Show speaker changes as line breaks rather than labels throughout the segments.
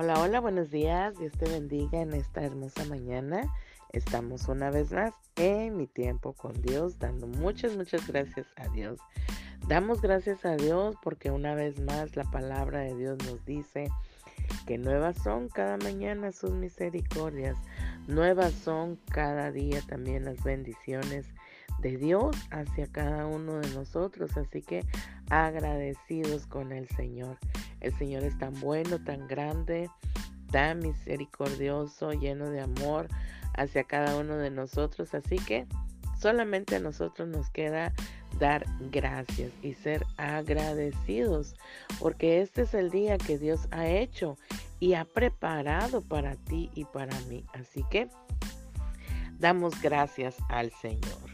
Hola, hola, buenos días. Dios te bendiga en esta hermosa mañana. Estamos una vez más en mi tiempo con Dios, dando muchas, muchas gracias a Dios. Damos gracias a Dios porque una vez más la palabra de Dios nos dice que nuevas son cada mañana sus misericordias, nuevas son cada día también las bendiciones de Dios hacia cada uno de nosotros. Así que agradecidos con el Señor. El Señor es tan bueno, tan grande, tan misericordioso, lleno de amor hacia cada uno de nosotros. Así que solamente a nosotros nos queda dar gracias y ser agradecidos, porque este es el día que Dios ha hecho y ha preparado para ti y para mí. Así que damos gracias al Señor.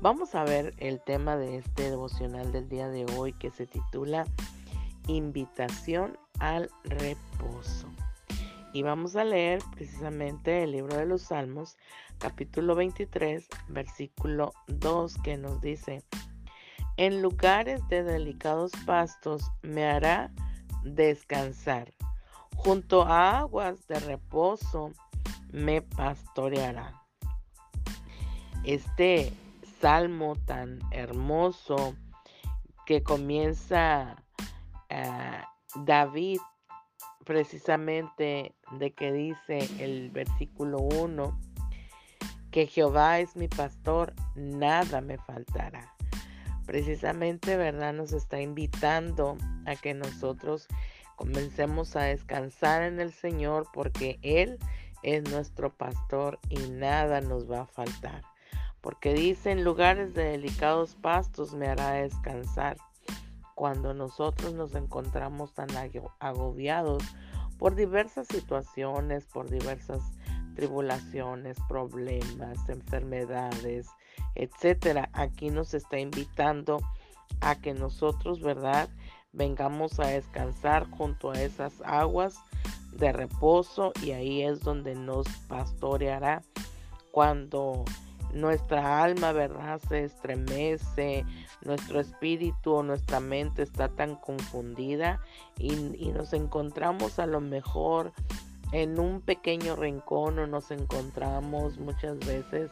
Vamos a ver el tema de este devocional del día de hoy que se titula invitación al reposo. Y vamos a leer precisamente el libro de los Salmos, capítulo 23, versículo 2, que nos dice, en lugares de delicados pastos me hará descansar, junto a aguas de reposo me pastoreará. Este salmo tan hermoso que comienza David precisamente de que dice el versículo 1 que Jehová es mi pastor, nada me faltará. Precisamente, ¿verdad? Nos está invitando a que nosotros comencemos a descansar en el Señor porque Él es nuestro pastor y nada nos va a faltar. Porque dice, en lugares de delicados pastos me hará descansar cuando nosotros nos encontramos tan agobiados por diversas situaciones, por diversas tribulaciones, problemas, enfermedades, etcétera. Aquí nos está invitando a que nosotros, ¿verdad? Vengamos a descansar junto a esas aguas de reposo y ahí es donde nos pastoreará cuando nuestra alma, ¿verdad? Se estremece, nuestro espíritu o nuestra mente está tan confundida y, nos encontramos a lo mejor en un pequeño rincón o nos encontramos muchas veces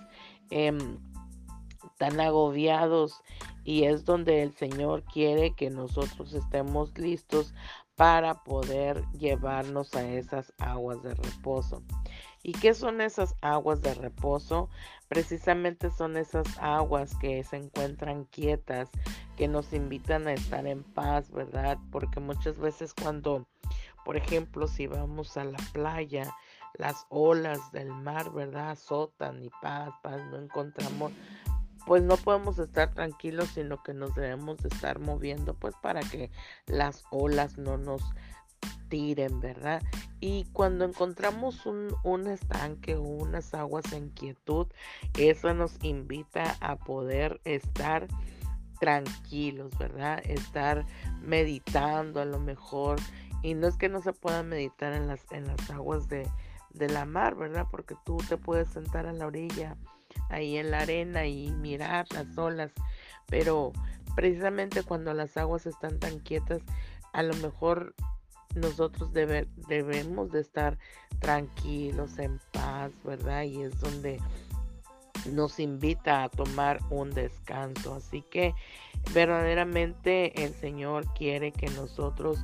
em, tan agobiados y es donde el Señor quiere que nosotros estemos listos para poder llevarnos a esas aguas de reposo. ¿Y qué son esas aguas de reposo? Precisamente son esas aguas que se encuentran quietas, que nos invitan a estar en paz, ¿verdad? Porque muchas veces cuando, por ejemplo, si vamos a la playa, las olas del mar, ¿verdad? Azotan y paz, paz, no encontramos pues no podemos estar tranquilos, sino que nos debemos de estar moviendo, pues para que las olas no nos tiren, ¿verdad? Y cuando encontramos un, un estanque o unas aguas en quietud, eso nos invita a poder estar tranquilos, ¿verdad? Estar meditando a lo mejor. Y no es que no se pueda meditar en las, en las aguas de, de la mar, ¿verdad? Porque tú te puedes sentar a la orilla, ahí en la arena y mirar las olas. Pero precisamente cuando las aguas están tan quietas, a lo mejor nosotros debemos de estar tranquilos, en paz, ¿verdad? Y es donde nos invita a tomar un descanso. Así que verdaderamente el Señor quiere que nosotros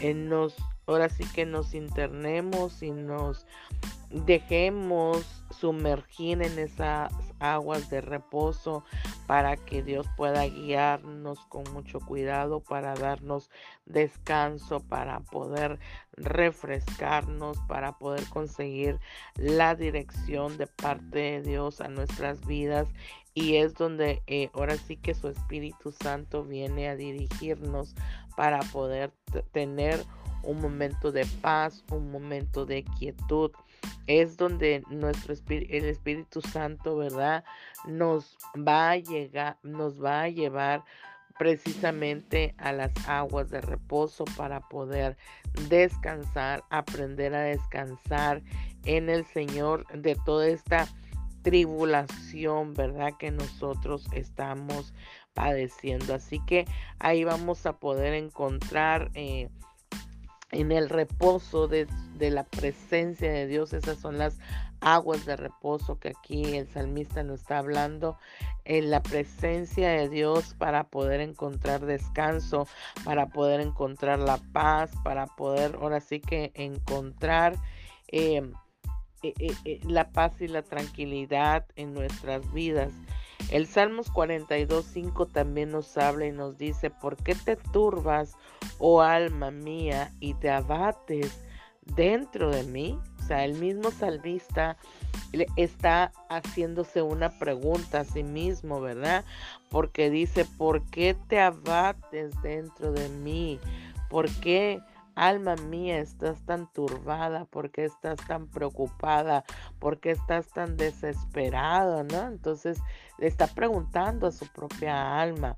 eh, nos, ahora sí que nos internemos y nos dejemos sumergir en esas aguas de reposo para que Dios pueda guiarnos con mucho cuidado, para darnos descanso, para poder refrescarnos, para poder conseguir la dirección de parte de Dios a nuestras vidas. Y es donde eh, ahora sí que su Espíritu Santo viene a dirigirnos para poder tener un momento de paz, un momento de quietud. Es donde nuestro espíritu, el Espíritu Santo, ¿verdad? Nos va a llegar, nos va a llevar precisamente a las aguas de reposo para poder descansar, aprender a descansar en el Señor de toda esta tribulación, ¿verdad? Que nosotros estamos padeciendo. Así que ahí vamos a poder encontrar eh, en el reposo de, la presencia de Dios. Esas son las aguas de reposo que aquí el salmista nos está hablando. En la presencia de Dios para poder encontrar descanso, para poder encontrar la paz, para poder ahora sí que encontrar... Eh, eh, eh, la paz y la tranquilidad en nuestras vidas. El Salmos 42.5 también nos habla y nos dice, ¿por qué te turbas, oh alma mía, y te abates dentro de mí? O sea, el mismo salmista está haciéndose una pregunta a sí mismo, ¿verdad? Porque dice, ¿por qué te abates dentro de mí? ¿Por qué? Alma mía, estás tan turbada, ¿por qué estás tan preocupada? ¿Por qué estás tan desesperada? ¿No? Entonces le está preguntando a su propia alma.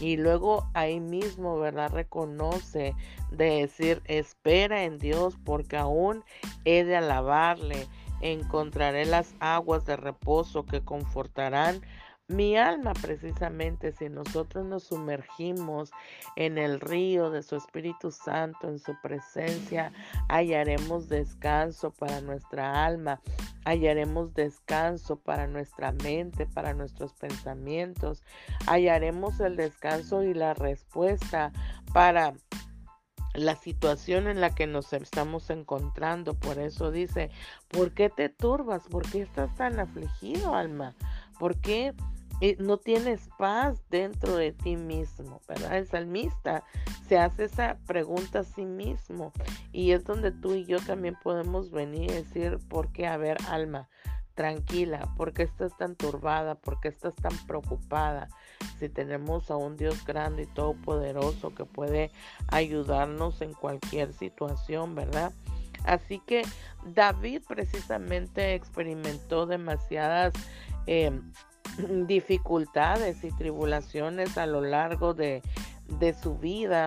Y luego ahí mismo, ¿verdad? Reconoce de decir, espera en Dios porque aún he de alabarle. Encontraré las aguas de reposo que confortarán mi alma, precisamente, si nosotros nos sumergimos en el río de su Espíritu Santo, en su presencia, hallaremos descanso para nuestra alma, hallaremos descanso para nuestra mente, para nuestros pensamientos, hallaremos el descanso y la respuesta para la situación en la que nos estamos encontrando. Por eso dice, ¿por qué te turbas? ¿Por qué estás tan afligido, alma? ¿Por qué no tienes paz dentro de ti mismo, ¿verdad? El salmista se hace esa pregunta a sí mismo y es donde tú y yo también podemos venir y decir, ¿por qué? A ver, alma, tranquila, ¿por qué estás tan turbada? ¿Por qué estás tan preocupada? Si tenemos a un Dios grande y todopoderoso que puede ayudarnos en cualquier situación, ¿verdad? Así que David precisamente experimentó demasiadas... Eh, dificultades y tribulaciones a lo largo de, su vida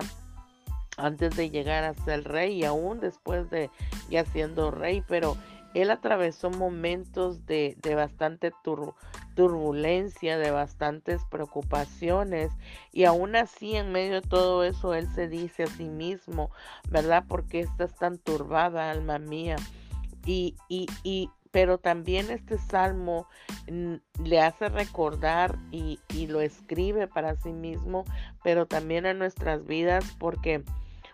antes de llegar a ser rey y aún después de ya siendo rey, pero él atravesó momentos de, bastante turbulencia, de bastantes preocupaciones y aún así en medio de todo eso él se dice a sí mismo, ¿verdad? Porque estás tan turbada, alma mía. Y, y, y, pero también este salmo mm, le hace recordar y, lo escribe para sí mismo, pero también a nuestras vidas porque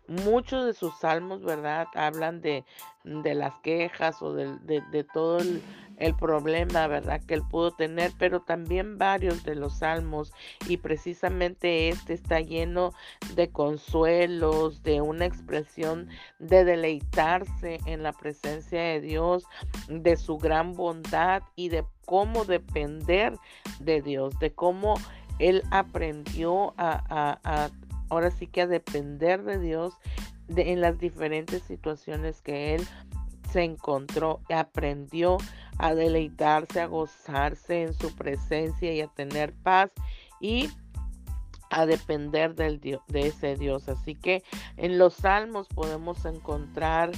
muchos de sus salmos, ¿verdad? Hablan de, de las quejas o de, de, todo el, el, problema, ¿verdad? Que él pudo tener, pero también varios de los salmos y precisamente este está lleno de consuelos, de una expresión de deleitarse en la presencia de Dios, de su gran bondad y de cómo depender de Dios, de cómo él aprendió a ahora sí que a depender de Dios en las diferentes situaciones que él se encontró, aprendió a deleitarse, a gozarse en su presencia y a tener paz y a depender del Dios, de ese Dios. Así que en los salmos podemos encontrar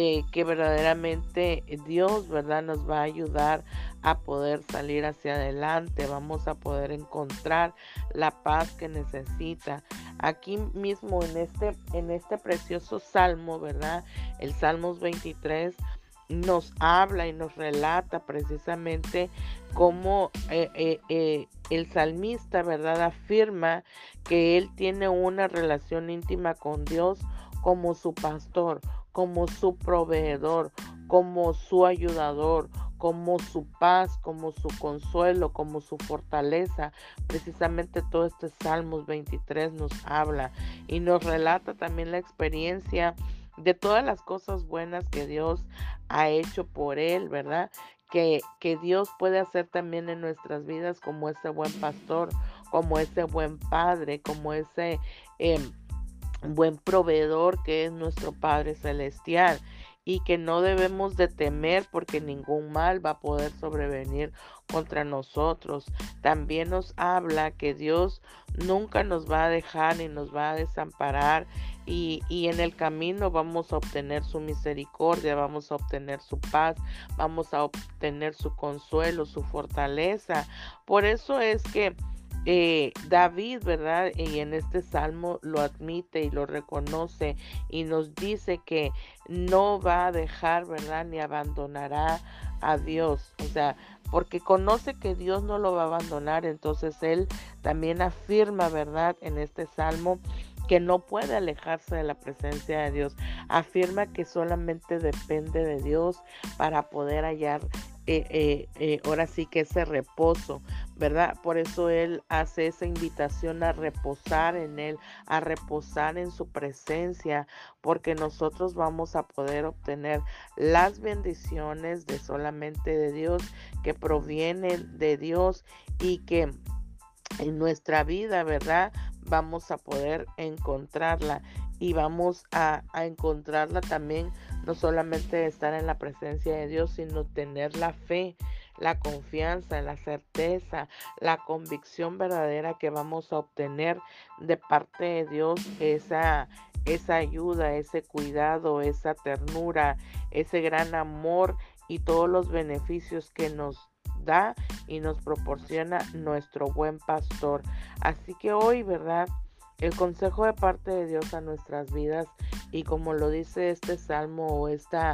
eh, que verdaderamente Dios, ¿verdad? Nos va a ayudar a poder salir hacia adelante, vamos a poder encontrar la paz que necesita. Aquí mismo en este, en este precioso salmo, ¿verdad? El Salmos 23 nos habla y nos relata precisamente cómo eh, eh, el salmista, ¿verdad? Afirma que él tiene una relación íntima con Dios como su pastor, como su proveedor, como su ayudador, como su paz, como su consuelo, como su fortaleza. Precisamente todo este Salmos 23 nos habla y nos relata también la experiencia de todas las cosas buenas que Dios ha hecho por él, ¿verdad? Que, que Dios puede hacer también en nuestras vidas como ese buen pastor, como ese buen padre, como ese... Em, buen proveedor que es nuestro Padre Celestial y que no debemos de temer porque ningún mal va a poder sobrevenir contra nosotros. También nos habla que Dios nunca nos va a dejar ni nos va a desamparar y, y, en el camino vamos a obtener su misericordia, vamos a obtener su paz, vamos a obtener su consuelo, su fortaleza. Por eso es que eh, David, ¿verdad? Y en este salmo lo admite y lo reconoce y nos dice que no va a dejar, ¿verdad? Ni abandonará a Dios. O sea, porque conoce que Dios no lo va a abandonar, entonces él también afirma, ¿verdad? En este salmo que no puede alejarse de la presencia de Dios. Afirma que solamente depende de Dios para poder hallar eh, eh, ahora sí que ese reposo, ¿verdad? Por eso Él hace esa invitación a reposar en Él, a reposar en su presencia, porque nosotros vamos a poder obtener las bendiciones de solamente de Dios, que provienen de Dios y que en nuestra vida, ¿verdad? Vamos a poder encontrarla y vamos a, a encontrarla también no solamente estar en la presencia de Dios, sino tener la fe, la confianza, la certeza, la convicción verdadera que vamos a obtener de parte de Dios, esa, esa ayuda, ese cuidado, esa ternura, ese gran amor y todos los beneficios que nos da y nos proporciona nuestro buen pastor. Así que hoy, ¿verdad? El consejo de parte de Dios a nuestras vidas y como lo dice este salmo o esta,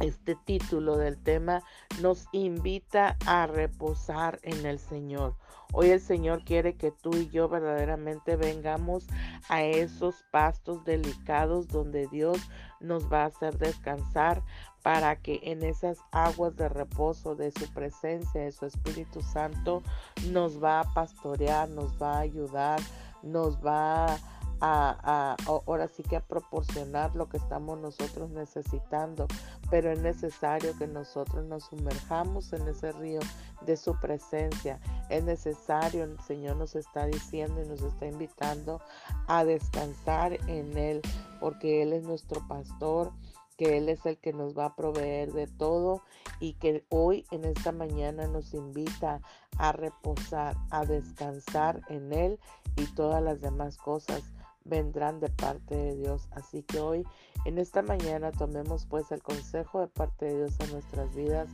este título del tema, nos invita a reposar en el Señor. Hoy el Señor quiere que tú y yo verdaderamente vengamos a esos pastos delicados donde Dios nos va a hacer descansar para que en esas aguas de reposo de su presencia, de su Espíritu Santo, nos va a pastorear, nos va a ayudar, nos va a ahora sí que a proporcionar lo que estamos nosotros necesitando, pero es necesario que nosotros nos sumerjamos en ese río de su presencia. Es necesario, el Señor nos está diciendo y nos está invitando a descansar en Él, porque Él es nuestro pastor que Él es el que nos va a proveer de todo y que hoy en esta mañana nos invita a reposar, a descansar en Él y todas las demás cosas vendrán de parte de Dios. Así que hoy, en esta mañana, tomemos pues el consejo de parte de Dios en nuestras vidas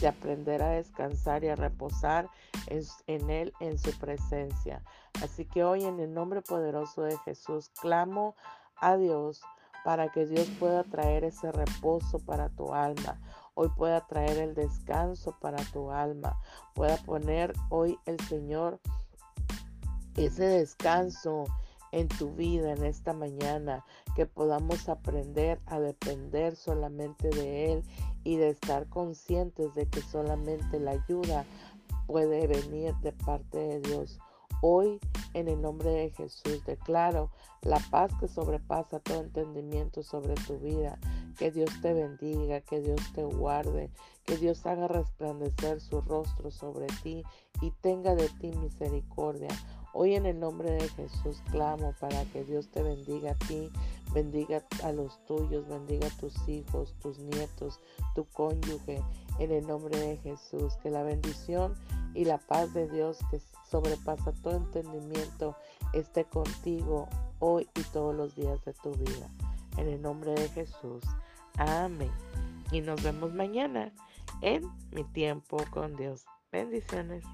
de aprender a descansar y a reposar en, Él, en su presencia. Así que hoy, en el nombre poderoso de Jesús, clamo a Dios para que Dios pueda traer ese reposo para tu alma. Hoy pueda traer el descanso para tu alma. Pueda poner hoy el Señor ese descanso en tu vida en esta mañana, que podamos aprender a depender solamente de Él y de estar conscientes de que solamente la ayuda puede venir de parte de Dios. Hoy, en el nombre de Jesús, declaro la paz que sobrepasa todo entendimiento sobre tu vida. Que Dios te bendiga, que Dios te guarde, que Dios haga resplandecer su rostro sobre ti y tenga de ti misericordia. Hoy en el nombre de Jesús clamo para que Dios te bendiga a ti, bendiga a los tuyos, bendiga a tus hijos, tus nietos, tu cónyuge. En el nombre de Jesús, que la bendición y la paz de Dios que sobrepasa todo entendimiento esté contigo hoy y todos los días de tu vida. En el nombre de Jesús. Amén. Y nos vemos mañana en mi tiempo con Dios. Bendiciones.